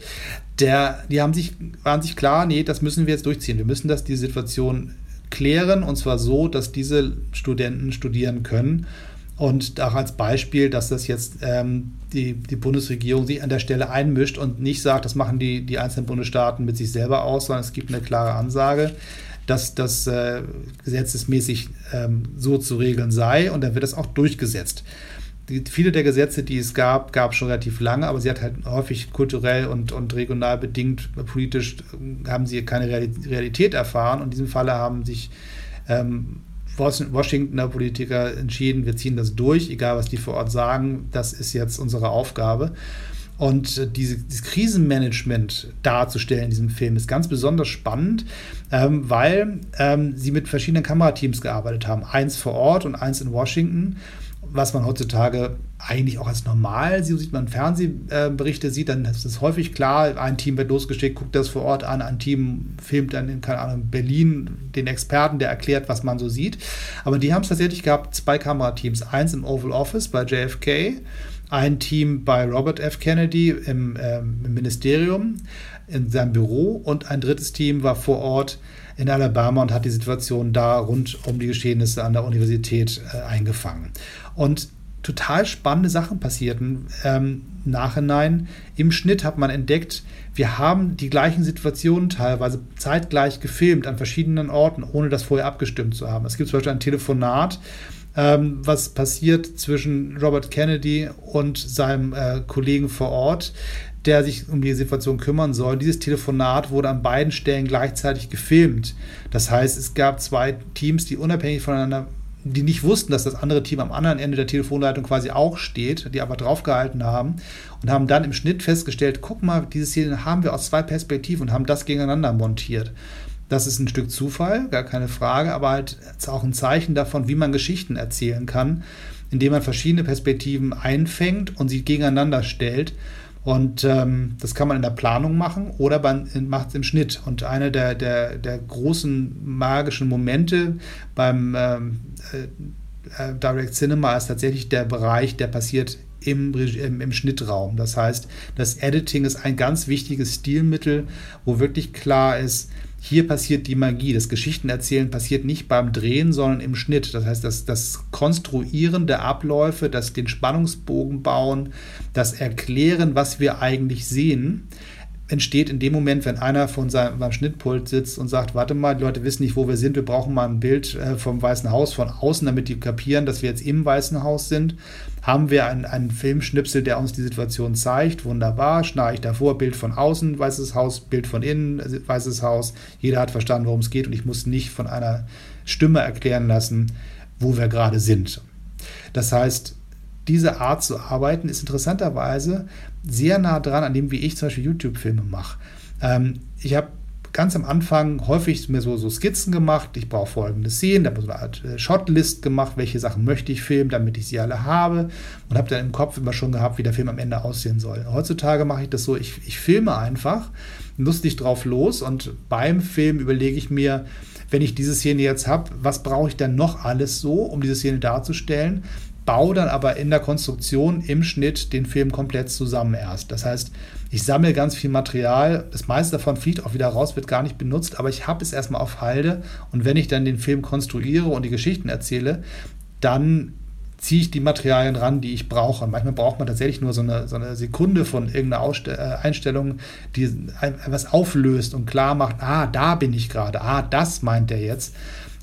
der, die haben sich, waren sich klar, nee, das müssen wir jetzt durchziehen. Wir müssen das, die Situation klären und zwar so, dass diese Studenten studieren können Und auch als Beispiel, dass das jetzt ähm, die, die Bundesregierung sich an der Stelle einmischt und nicht sagt, das machen die, die einzelnen Bundesstaaten mit sich selber aus, sondern es gibt eine klare Ansage, dass das äh, gesetzesmäßig ähm, so zu regeln sei und dann wird das auch durchgesetzt. Die, viele der Gesetze, die es gab, gab es schon relativ lange, aber sie hat halt häufig kulturell und, und regional bedingt, politisch äh, haben sie keine Realität erfahren und in diesem Falle haben sich ähm, Washingtoner Politiker entschieden, wir ziehen das durch, egal was die vor Ort sagen, das ist jetzt unsere Aufgabe. Und äh, diese, dieses Krisenmanagement darzustellen in diesem Film ist ganz besonders spannend, ähm, weil ähm, sie mit verschiedenen Kamerateams gearbeitet haben. Eins vor Ort und eins in Washington was man heutzutage eigentlich auch als normal sieht, sieht man Fernsehberichte sieht, dann ist es häufig klar, ein Team wird losgeschickt, guckt das vor Ort an, ein Team filmt dann in, keine Ahnung, Berlin den Experten, der erklärt, was man so sieht. Aber die haben es tatsächlich gehabt, zwei Kamerateams, eins im Oval Office bei JFK, ein Team bei Robert F. Kennedy im, ähm, im Ministerium, in seinem Büro und ein drittes Team war vor Ort in Alabama und hat die Situation da rund um die Geschehnisse an der Universität äh, eingefangen. Und total spannende Sachen passierten ähm, Nachhinein. Im Schnitt hat man entdeckt, wir haben die gleichen Situationen teilweise zeitgleich gefilmt an verschiedenen Orten, ohne das vorher abgestimmt zu haben. Es gibt zum Beispiel ein Telefonat, ähm, was passiert zwischen Robert Kennedy und seinem äh, Kollegen vor Ort, der sich um die Situation kümmern soll. Dieses Telefonat wurde an beiden Stellen gleichzeitig gefilmt. Das heißt, es gab zwei Teams, die unabhängig voneinander die nicht wussten, dass das andere Team am anderen Ende der Telefonleitung quasi auch steht, die aber draufgehalten haben und haben dann im Schnitt festgestellt, guck mal, diese Szene haben wir aus zwei Perspektiven und haben das gegeneinander montiert. Das ist ein Stück Zufall, gar keine Frage, aber halt auch ein Zeichen davon, wie man Geschichten erzählen kann, indem man verschiedene Perspektiven einfängt und sie gegeneinander stellt und ähm, das kann man in der Planung machen oder man macht es im Schnitt. Und einer der, der, der großen magischen Momente beim ähm, äh, äh, Direct Cinema ist tatsächlich der Bereich, der passiert im, im, im, Schnittraum. Das heißt, das Editing ist ein ganz wichtiges Stilmittel, wo wirklich klar ist, hier passiert die Magie. Das Geschichtenerzählen passiert nicht beim Drehen, sondern im Schnitt. Das heißt, das, das Konstruieren der Abläufe, das den Spannungsbogen bauen, das Erklären, was wir eigentlich sehen, entsteht in dem Moment, wenn einer von seinem beim Schnittpult sitzt und sagt, warte mal, die Leute wissen nicht, wo wir sind, wir brauchen mal ein Bild äh, vom Weißen Haus von außen, damit die kapieren, dass wir jetzt im Weißen Haus sind. Haben wir einen, einen Filmschnipsel, der uns die Situation zeigt, wunderbar, schneide ich davor, Bild von außen, Weißes Haus, Bild von innen, Weißes Haus. Jeder hat verstanden, worum es geht und ich muss nicht von einer Stimme erklären lassen, wo wir gerade sind. Das heißt, diese Art zu arbeiten ist interessanterweise sehr nah dran an dem, wie ich zum Beispiel YouTube-Filme mache. Ähm, ich habe ganz am Anfang häufig mir so, so Skizzen gemacht. Ich brauche folgende Szenen, da habe ich so eine Art Shotlist gemacht, welche Sachen möchte ich filmen, damit ich sie alle habe und habe dann im Kopf immer schon gehabt, wie der Film am Ende aussehen soll. Heutzutage mache ich das so, ich, ich filme einfach, lustig drauf los und beim Film überlege ich mir, wenn ich diese Szene jetzt habe, was brauche ich denn noch alles so, um diese Szene darzustellen? Baue dann aber in der Konstruktion im Schnitt den Film komplett zusammen erst. Das heißt, ich sammle ganz viel Material, das meiste davon fliegt auch wieder raus, wird gar nicht benutzt, aber ich habe es erstmal auf Halde und wenn ich dann den Film konstruiere und die Geschichten erzähle, dann ziehe ich die Materialien ran, die ich brauche. Manchmal braucht man tatsächlich nur so eine, so eine Sekunde von irgendeiner Ausste äh, Einstellung, die etwas auflöst und klar macht, ah, da bin ich gerade, ah, das meint er jetzt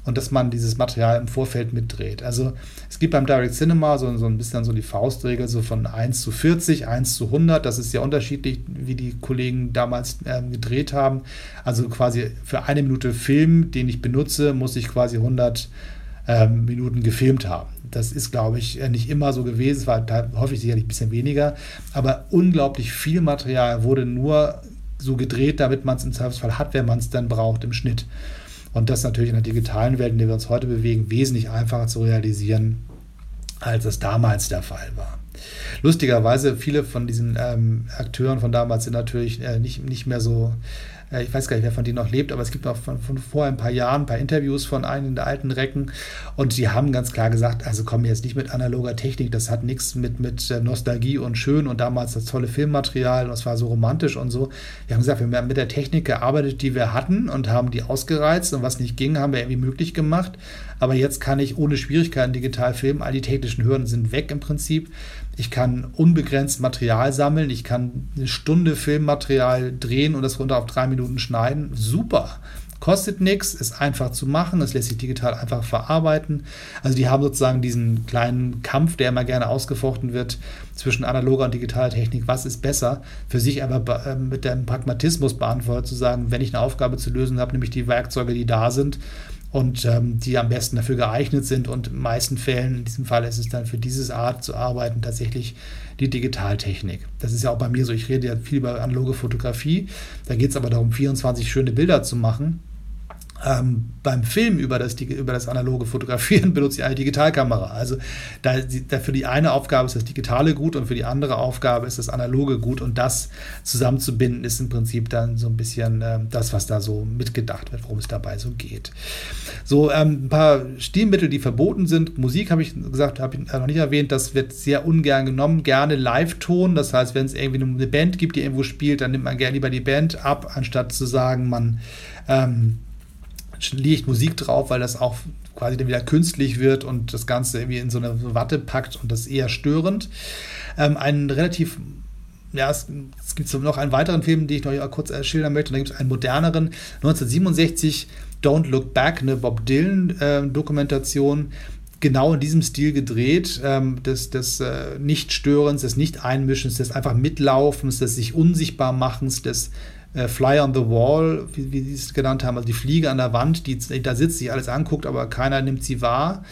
und dass man dieses Material im Vorfeld mitdreht. Also es gibt beim Direct Cinema so, so ein bisschen so die Faustregel so von 1 zu 40, 1 zu 100. Das ist sehr unterschiedlich, wie die Kollegen damals ähm, gedreht haben. Also quasi für eine Minute Film, den ich benutze, muss ich quasi 100 ähm, Minuten gefilmt haben. Das ist, glaube ich, nicht immer so gewesen. Es war häufig sicherlich ein bisschen weniger. Aber unglaublich viel Material wurde nur so gedreht, damit man es im Zweifelsfall hat, wenn man es dann braucht im Schnitt. Und das natürlich in der digitalen Welt, in der wir uns heute bewegen, wesentlich einfacher zu realisieren, als es damals der Fall war. Lustigerweise, viele von diesen ähm, Akteuren von damals sind natürlich äh, nicht, nicht mehr so äh, ich weiß gar nicht, wer von denen noch lebt, aber es gibt auch von, von vor ein paar Jahren ein paar Interviews von einigen der alten Recken und die haben ganz klar gesagt, also kommen jetzt nicht mit analoger Technik, das hat nichts mit, mit äh, Nostalgie und schön und damals das tolle Filmmaterial und es war so romantisch und so. Wir haben gesagt, wir haben mit der Technik gearbeitet, die wir hatten und haben die ausgereizt und was nicht ging, haben wir irgendwie möglich gemacht. Aber jetzt kann ich ohne Schwierigkeiten digital filmen. All die technischen Hürden sind weg im Prinzip. Ich kann unbegrenzt Material sammeln. Ich kann eine Stunde Filmmaterial drehen und das runter auf drei Minuten schneiden. Super. Kostet nichts, ist einfach zu machen, es lässt sich digital einfach verarbeiten. Also die haben sozusagen diesen kleinen Kampf, der immer gerne ausgefochten wird zwischen analoger und digitaler Technik. Was ist besser? Für sich aber äh, mit dem Pragmatismus beantwortet zu sagen, wenn ich eine Aufgabe zu lösen habe, nämlich die Werkzeuge, die da sind, und ähm, die am besten dafür geeignet sind. Und in meisten Fällen, in diesem Fall ist es dann für diese Art zu arbeiten tatsächlich die Digitaltechnik. Das ist ja auch bei mir so. Ich rede ja viel über analoge Fotografie. Da geht es aber darum, 24 schöne Bilder zu machen ähm, beim Film über das, über das analoge Fotografieren *laughs* benutze ich eine Digitalkamera. Also da, da für die eine Aufgabe ist das Digitale gut und für die andere Aufgabe ist das Analoge gut und das zusammenzubinden ist im Prinzip dann so ein bisschen äh, das, was da so mitgedacht wird, worum es dabei so geht. So ähm, ein paar Stilmittel, die verboten sind. Musik habe ich gesagt, habe ich noch nicht erwähnt, das wird sehr ungern genommen. Gerne Live-Ton, das heißt, wenn es irgendwie eine Band gibt, die irgendwo spielt, dann nimmt man gerne lieber die Band ab, anstatt zu sagen, man ähm, legt Musik drauf, weil das auch quasi dann wieder künstlich wird und das Ganze irgendwie in so eine Watte packt und das ist eher störend. Ähm, ein relativ ja, es, es, gibt noch einen weiteren Film, den ich noch kurz schildern möchte. Da gibt es einen moderneren, 1967, Don't Look Back, eine Bob Dylan-Dokumentation, äh, genau in diesem Stil gedreht, ähm, des, des äh, Nicht-Störens, des Nicht-Einmischens, des einfach Mitlaufens, des sich unsichtbar machens, des äh, Fly on the Wall, wie, wie sie es genannt haben, also die Fliege an der Wand, die da sitzt, sich alles anguckt, aber keiner nimmt sie wahr.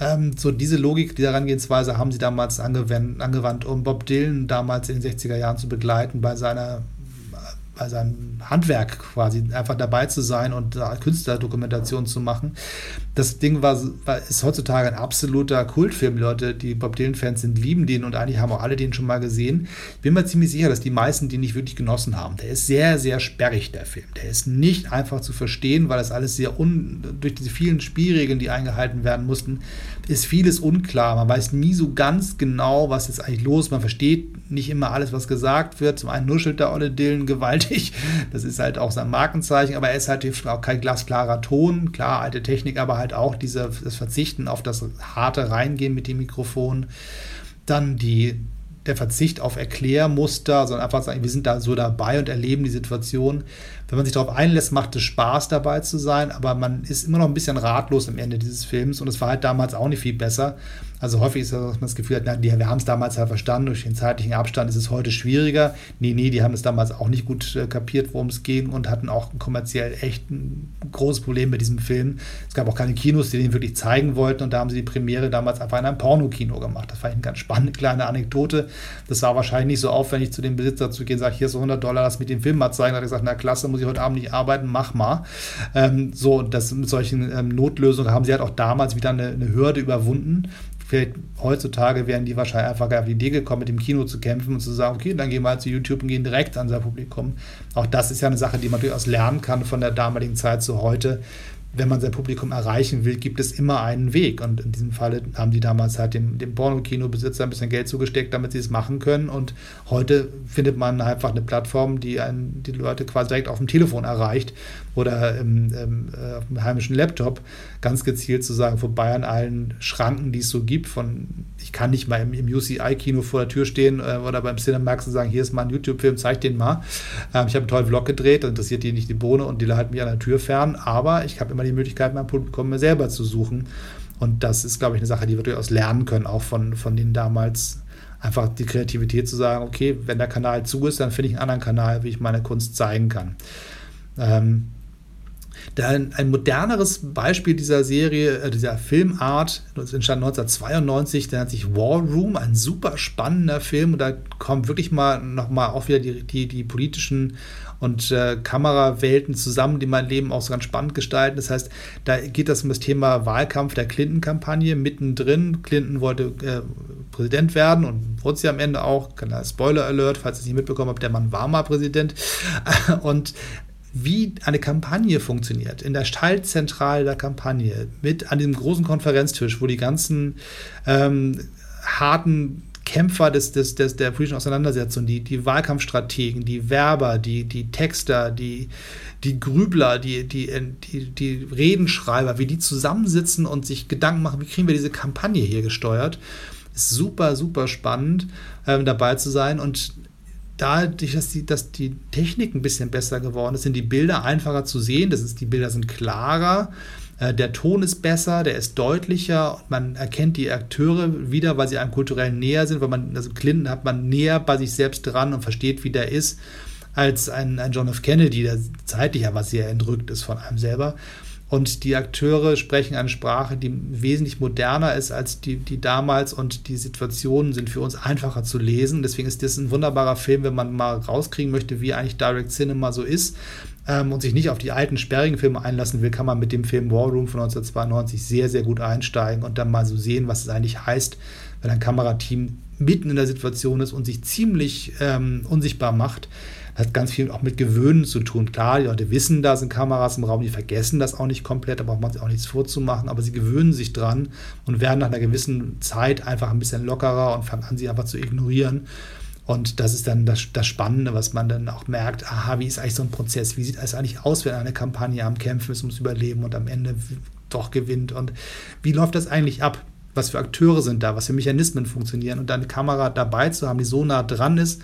Ähm, so diese Logik, die Herangehensweise haben sie damals angewandt, um Bob Dylan damals in den 60er Jahren zu begleiten bei seiner bei seinem Handwerk quasi einfach dabei zu sein und da Künstlerdokumentation zu machen. Das Ding war, war, ist heutzutage ein absoluter Kultfilm. Leute, die Bob Dylan-Fans sind, lieben den und eigentlich haben auch alle den schon mal gesehen. Ich bin mir ziemlich sicher, dass die meisten den nicht wirklich genossen haben. Der ist sehr, sehr sperrig, der Film. Der ist nicht einfach zu verstehen, weil das alles sehr un, durch diese vielen Spielregeln, die eingehalten werden mussten, ist vieles unklar. Man weiß nie so ganz genau, was jetzt eigentlich los ist. Man versteht nicht immer alles, was gesagt wird. Zum einen nuschelt der Olle Dylan *laughs* gewaltig. Das ist halt auch sein Markenzeichen, aber er ist halt auch kein glasklarer Ton. Klar, alte Technik, aber halt auch diese, das Verzichten auf das harte Reingehen mit dem Mikrofon. Dann die der Verzicht auf Erklärmuster, sondern einfach sagen, wir sind da so dabei und erleben die Situation. Wenn man sich darauf einlässt, macht es Spaß dabei zu sein, aber man ist immer noch ein bisschen ratlos am Ende dieses Films und es war halt damals auch nicht viel besser. Also häufig ist das, dass man das Gefühl hat, na, die, wir haben es damals halt verstanden, durch den zeitlichen Abstand ist es heute schwieriger. Nee, nee, die haben es damals auch nicht gut äh, kapiert, worum es ging und hatten auch kommerziell echt ein großes Problem mit diesem Film. Es gab auch keine Kinos, die den wirklich zeigen wollten und da haben sie die Premiere damals einfach in einem Pornokino gemacht. Das war eine ganz spannende kleine Anekdote. Das war wahrscheinlich nicht so aufwendig, zu dem Besitzer zu gehen, sag hier so 100 Dollar, lass mit dem Film mal zeigen. Da hat er gesagt, na klasse, muss ich heute Abend nicht arbeiten, mach mal. Ähm, so, das mit solchen ähm, Notlösungen haben sie halt auch damals wieder eine, eine Hürde überwunden vielleicht heutzutage wären die wahrscheinlich einfach auf die Idee gekommen, mit dem Kino zu kämpfen und zu sagen, okay, dann gehen wir halt zu YouTube und gehen direkt an unser Publikum. Auch das ist ja eine Sache, die man durchaus lernen kann von der damaligen Zeit zu heute wenn man sein Publikum erreichen will, gibt es immer einen Weg. Und in diesem Fall haben die damals halt dem, dem Porno-Kinobesitzer ein bisschen Geld zugesteckt, damit sie es machen können. Und heute findet man einfach eine Plattform, die einen, die Leute quasi direkt auf dem Telefon erreicht oder im, im, äh, auf dem heimischen Laptop, ganz gezielt zu sagen, vorbei an allen Schranken, die es so gibt, von ich kann nicht mal im, im UCI-Kino vor der Tür stehen äh, oder beim Cinemax und sagen, hier ist mal ein YouTube-Film, zeig den mal. Ähm, ich habe einen tollen Vlog gedreht, interessiert die nicht die Bohne und die halten mich an der Tür fern, aber ich habe immer die Möglichkeit, mein Publikum mir selber zu suchen. Und das ist, glaube ich, eine Sache, die wir durchaus lernen können, auch von, von denen damals einfach die Kreativität zu sagen, okay, wenn der Kanal zu ist, dann finde ich einen anderen Kanal, wie ich meine Kunst zeigen kann. Ähm, ein, ein moderneres Beispiel dieser Serie, äh, dieser Filmart, das entstand 1992, der nennt sich War Room, ein super spannender Film. Und da kommen wirklich mal nochmal auch wieder die, die, die politischen und äh, Kamerawelten zusammen, die mein Leben auch so ganz spannend gestalten. Das heißt, da geht es um das Thema Wahlkampf der Clinton-Kampagne mittendrin. Clinton wollte äh, Präsident werden und wurde sie am Ende auch. Spoiler Alert, falls ihr es nicht mitbekommen habt, der Mann war mal Präsident. *laughs* Und wie eine Kampagne funktioniert, in der Schaltzentrale der Kampagne, mit an diesem großen Konferenztisch, wo die ganzen ähm, harten Kämpfer des, des, des, der politischen Auseinandersetzung, die, die Wahlkampfstrategen, die Werber, die, die Texter, die, die Grübler, die, die, die, die Redenschreiber, wie die zusammensitzen und sich Gedanken machen, wie kriegen wir diese Kampagne hier gesteuert. Ist super, super spannend, ähm, dabei zu sein. Und dadurch, dass die, dass die Technik ein bisschen besser geworden ist, sind die Bilder einfacher zu sehen. Das ist, die Bilder sind klarer. Äh, der Ton ist besser, der ist deutlicher man erkennt die Akteure wieder, weil sie einem kulturell näher sind, weil man, also Clinton hat man näher bei sich selbst dran und versteht, wie der ist, als ein, ein John F. Kennedy, der zeitlich aber sehr entrückt ist von einem selber. Und die Akteure sprechen eine Sprache, die wesentlich moderner ist als die, die damals und die Situationen sind für uns einfacher zu lesen. Deswegen ist das ein wunderbarer Film, wenn man mal rauskriegen möchte, wie eigentlich Direct Cinema so ist ähm, und sich nicht auf die alten sperrigen Filme einlassen will, kann man mit dem Film War Room von 1992 sehr, sehr gut einsteigen und dann mal so sehen, was es eigentlich heißt, wenn ein Kamerateam mitten in der Situation ist und sich ziemlich ähm, unsichtbar macht hat ganz viel auch mit Gewöhnen zu tun. Klar, die Leute wissen, da sind Kameras im Raum, die vergessen das auch nicht komplett, da braucht man sich auch nichts vorzumachen, aber sie gewöhnen sich dran und werden nach einer gewissen Zeit einfach ein bisschen lockerer und fangen an, sie einfach zu ignorieren. Und das ist dann das, das Spannende, was man dann auch merkt, aha, wie ist eigentlich so ein Prozess, wie sieht es eigentlich aus, wenn eine Kampagne am Kämpfen ist ums Überleben und am Ende doch gewinnt und wie läuft das eigentlich ab? Was für Akteure sind da, was für Mechanismen funktionieren und dann eine Kamera dabei zu haben, die so nah dran ist,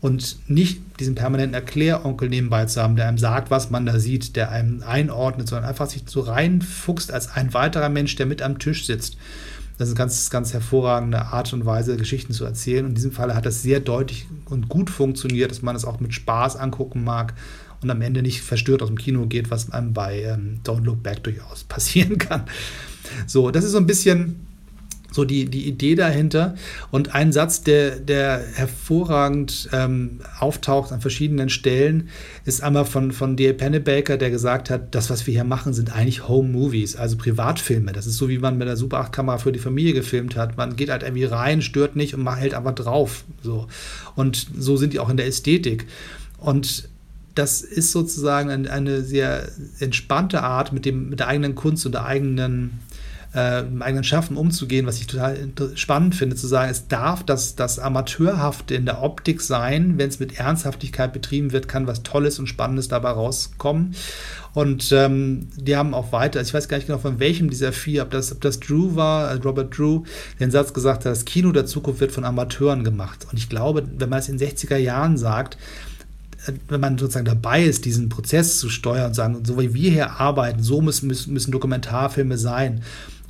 und nicht diesen permanenten Erkläronkel nebenbei zu haben, der einem sagt, was man da sieht, der einem einordnet, sondern einfach sich so reinfuchst als ein weiterer Mensch, der mit am Tisch sitzt. Das ist eine ganz, ganz hervorragende Art und Weise, Geschichten zu erzählen. Und in diesem Fall hat das sehr deutlich und gut funktioniert, dass man es auch mit Spaß angucken mag und am Ende nicht verstört aus dem Kino geht, was einem bei ähm, Don't Look Back durchaus *laughs* passieren kann. So, das ist so ein bisschen so die, die Idee dahinter. Und ein Satz, der, der hervorragend ähm, auftaucht an verschiedenen Stellen, ist einmal von, von D.A. Pennebaker, der gesagt hat, das, was wir hier machen, sind eigentlich Home Movies, also Privatfilme. Das ist so, wie man mit der Super 8-Kamera für die Familie gefilmt hat. Man geht halt irgendwie rein, stört nicht und man hält einfach drauf. So. Und so sind die auch in der Ästhetik. Und das ist sozusagen eine, eine sehr entspannte Art, mit, dem, mit der eigenen Kunst und der eigenen äh, eigenen Schaffen umzugehen, was ich total spannend finde, zu sagen, es darf das, das Amateurhafte in der Optik sein, wenn es mit Ernsthaftigkeit betrieben wird, kann was Tolles und Spannendes dabei rauskommen. Und ähm, die haben auch weiter, ich weiß gar nicht genau von welchem dieser vier, ob das, ob das Drew war, also Robert Drew, den Satz gesagt hat, das Kino der Zukunft wird von Amateuren gemacht. Und ich glaube, wenn man es in den 60er Jahren sagt, äh, wenn man sozusagen dabei ist, diesen Prozess zu steuern und sagen, so wie wir hier arbeiten, so müssen, müssen Dokumentarfilme sein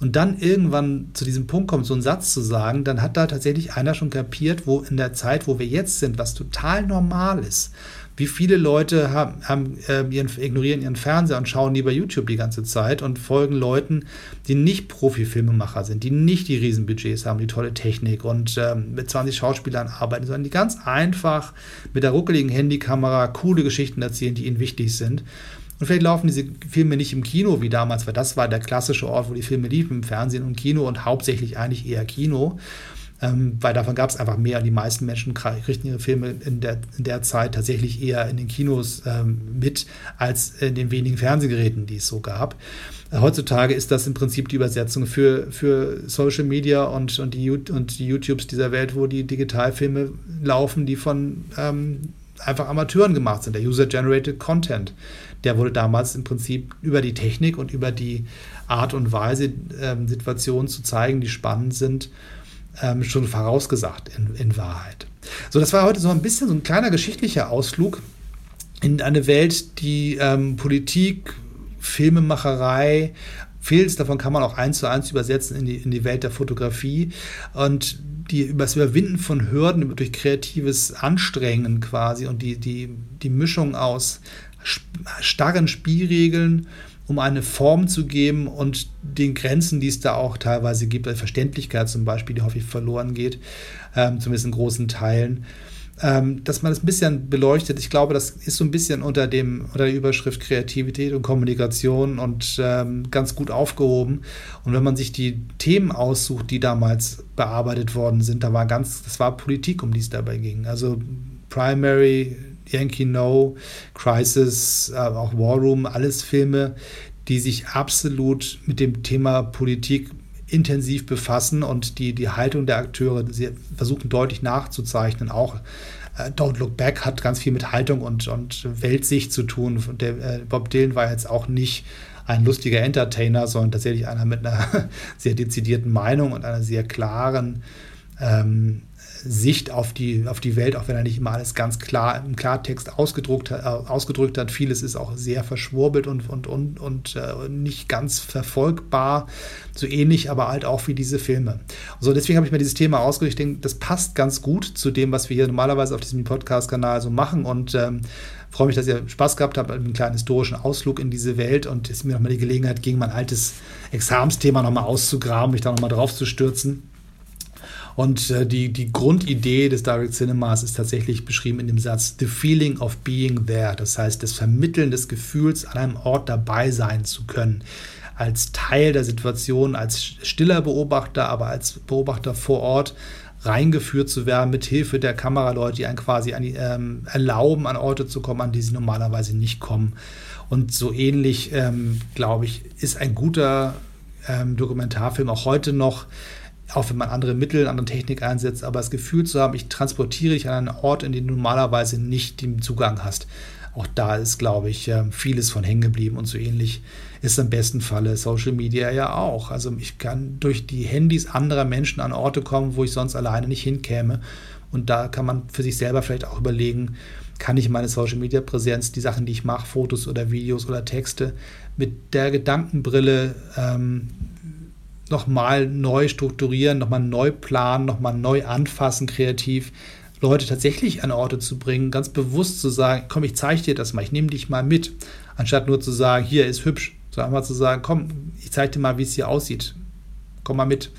und dann irgendwann zu diesem Punkt kommt, so einen Satz zu sagen, dann hat da tatsächlich einer schon kapiert, wo in der Zeit, wo wir jetzt sind, was total normal ist. Wie viele Leute haben, haben äh, ihren, ignorieren ihren Fernseher und schauen lieber YouTube die ganze Zeit und folgen Leuten, die nicht Profi-Filmemacher sind, die nicht die Riesenbudgets haben, die tolle Technik und äh, mit 20 Schauspielern arbeiten, sondern die ganz einfach mit der ruckeligen Handykamera coole Geschichten erzählen, die ihnen wichtig sind. Und vielleicht laufen diese Filme nicht im Kino wie damals, weil das war der klassische Ort, wo die Filme liefen, im Fernsehen und Kino und hauptsächlich eigentlich eher Kino. Ähm, weil davon gab es einfach mehr und die meisten Menschen kriegten ihre Filme in der, in der Zeit tatsächlich eher in den Kinos ähm, mit als in den wenigen Fernsehgeräten, die es so gab. Äh, heutzutage ist das im Prinzip die Übersetzung für, für Social Media und, und, die, und die YouTubes dieser Welt, wo die Digitalfilme laufen, die von ähm, einfach Amateuren gemacht sind, der User-Generated Content der wurde damals im Prinzip über die Technik und über die Art und Weise, ähm, Situationen zu zeigen, die spannend sind, ähm, schon vorausgesagt in, in Wahrheit. So, das war heute so ein bisschen so ein kleiner geschichtlicher Ausflug in eine Welt, die ähm, Politik, Filmemacherei, vieles davon kann man auch eins zu eins übersetzen in die, in die Welt der Fotografie und die, über das Überwinden von Hürden durch kreatives Anstrengen quasi und die, die, die Mischung aus starren Spielregeln, um eine Form zu geben und den Grenzen, die es da auch teilweise gibt, also Verständlichkeit zum Beispiel, die häufig verloren geht, ähm, zumindest in großen Teilen. Ähm, dass man das ein bisschen beleuchtet. Ich glaube, das ist so ein bisschen unter, dem, unter der Überschrift Kreativität und Kommunikation und ähm, ganz gut aufgehoben. Und wenn man sich die Themen aussucht, die damals bearbeitet worden sind, da war ganz, das war Politik, um die es dabei ging. Also Primary Yankee No, Crisis, auch War Room, alles Filme, die sich absolut mit dem Thema Politik intensiv befassen und die, die Haltung der Akteure sie versuchen deutlich nachzuzeichnen. Auch äh, Don't Look Back hat ganz viel mit Haltung und, und Weltsicht zu tun. Der, äh, Bob Dylan war jetzt auch nicht ein lustiger Entertainer, sondern tatsächlich einer mit einer *laughs* sehr dezidierten Meinung und einer sehr klaren ähm, Sicht auf die, auf die Welt, auch wenn er nicht immer alles ganz klar im Klartext ausgedruckt, äh, ausgedrückt hat. Vieles ist auch sehr verschwurbelt und, und, und, und äh, nicht ganz verfolgbar. So ähnlich, aber halt auch wie diese Filme. So, deswegen habe ich mir dieses Thema ausgesucht. Ich denke, das passt ganz gut zu dem, was wir hier normalerweise auf diesem Podcast-Kanal so machen und ähm, freue mich, dass ihr Spaß gehabt habt mit einem kleinen historischen Ausflug in diese Welt und es mir nochmal die Gelegenheit ging, mein altes Examensthema nochmal auszugraben, mich da nochmal drauf zu stürzen. Und äh, die, die Grundidee des Direct Cinemas ist tatsächlich beschrieben in dem Satz The feeling of being there. Das heißt, das Vermitteln des Gefühls, an einem Ort dabei sein zu können. Als Teil der Situation, als stiller Beobachter, aber als Beobachter vor Ort reingeführt zu werden mit Hilfe der Kameraleute, die einen quasi an die, ähm, erlauben, an Orte zu kommen, an die sie normalerweise nicht kommen. Und so ähnlich, ähm, glaube ich, ist ein guter ähm, Dokumentarfilm auch heute noch auch wenn man andere Mittel, andere Technik einsetzt, aber das Gefühl zu haben, ich transportiere dich an einen Ort, in den du normalerweise nicht den Zugang hast. Auch da ist, glaube ich, ähm, vieles von hängen geblieben und so ähnlich ist im besten Falle Social Media ja auch. Also ich kann durch die Handys anderer Menschen an Orte kommen, wo ich sonst alleine nicht hinkäme. Und da kann man für sich selber vielleicht auch überlegen, kann ich meine Social Media Präsenz, die Sachen, die ich mache, Fotos oder Videos oder Texte, mit der Gedankenbrille ähm, nochmal neu strukturieren, nochmal neu planen, nochmal neu anfassen, kreativ. Leute tatsächlich an Orte zu bringen, ganz bewusst zu sagen, komm, ich zeige dir das mal, ich nehme dich mal mit, anstatt nur zu sagen, hier ist hübsch, sondern mal zu sagen, komm, ich zeige dir mal, wie es hier aussieht. Komm mal mit.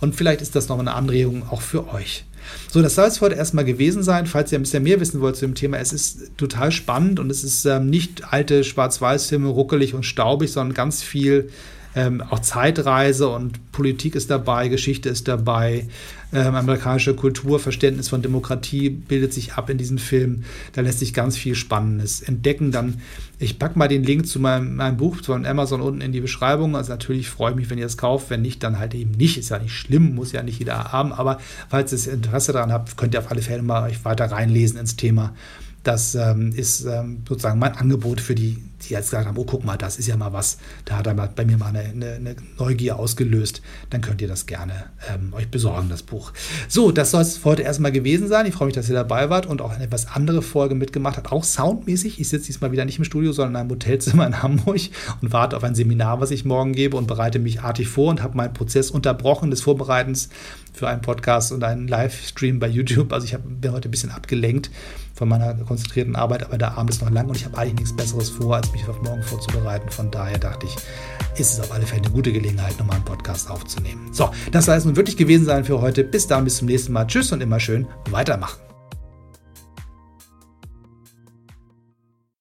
Und vielleicht ist das noch eine Anregung auch für euch. So, das soll es heute erstmal gewesen sein. Falls ihr ein bisschen mehr wissen wollt zu dem Thema, es ist total spannend und es ist ähm, nicht alte Schwarz-Weiß-Filme ruckelig und staubig, sondern ganz viel ähm, auch Zeitreise und Politik ist dabei, Geschichte ist dabei, ähm, amerikanische Kultur, Verständnis von Demokratie bildet sich ab in diesen Filmen. Da lässt sich ganz viel Spannendes entdecken. Dann, ich packe mal den Link zu meinem, meinem Buch von Amazon unten in die Beschreibung. Also natürlich freue ich mich, wenn ihr es kauft. Wenn nicht, dann halt eben nicht. Ist ja nicht schlimm, muss ja nicht jeder haben. Aber falls ihr Interesse daran habt, könnt ihr auf alle Fälle mal euch weiter reinlesen ins Thema. Das ähm, ist ähm, sozusagen mein Angebot für die, die jetzt gesagt haben, oh, guck mal, das ist ja mal was. Da hat er bei mir mal eine, eine, eine Neugier ausgelöst. Dann könnt ihr das gerne ähm, euch besorgen, das Buch. So, das soll es heute erstmal gewesen sein. Ich freue mich, dass ihr dabei wart und auch eine etwas andere Folge mitgemacht habt, auch soundmäßig. Ich sitze diesmal wieder nicht im Studio, sondern in einem Hotelzimmer in Hamburg und warte auf ein Seminar, was ich morgen gebe und bereite mich artig vor und habe meinen Prozess unterbrochen des Vorbereitens für einen Podcast und einen Livestream bei YouTube. Also ich hab, bin heute ein bisschen abgelenkt von meiner konzentrierten Arbeit, aber der Abend ist noch lang und ich habe eigentlich nichts Besseres vor, als mich auf morgen vorzubereiten. Von daher dachte ich, ist es auf alle Fälle eine gute Gelegenheit, nochmal einen Podcast aufzunehmen. So, das soll es nun wirklich gewesen sein für heute. Bis dann, bis zum nächsten Mal. Tschüss und immer schön weitermachen.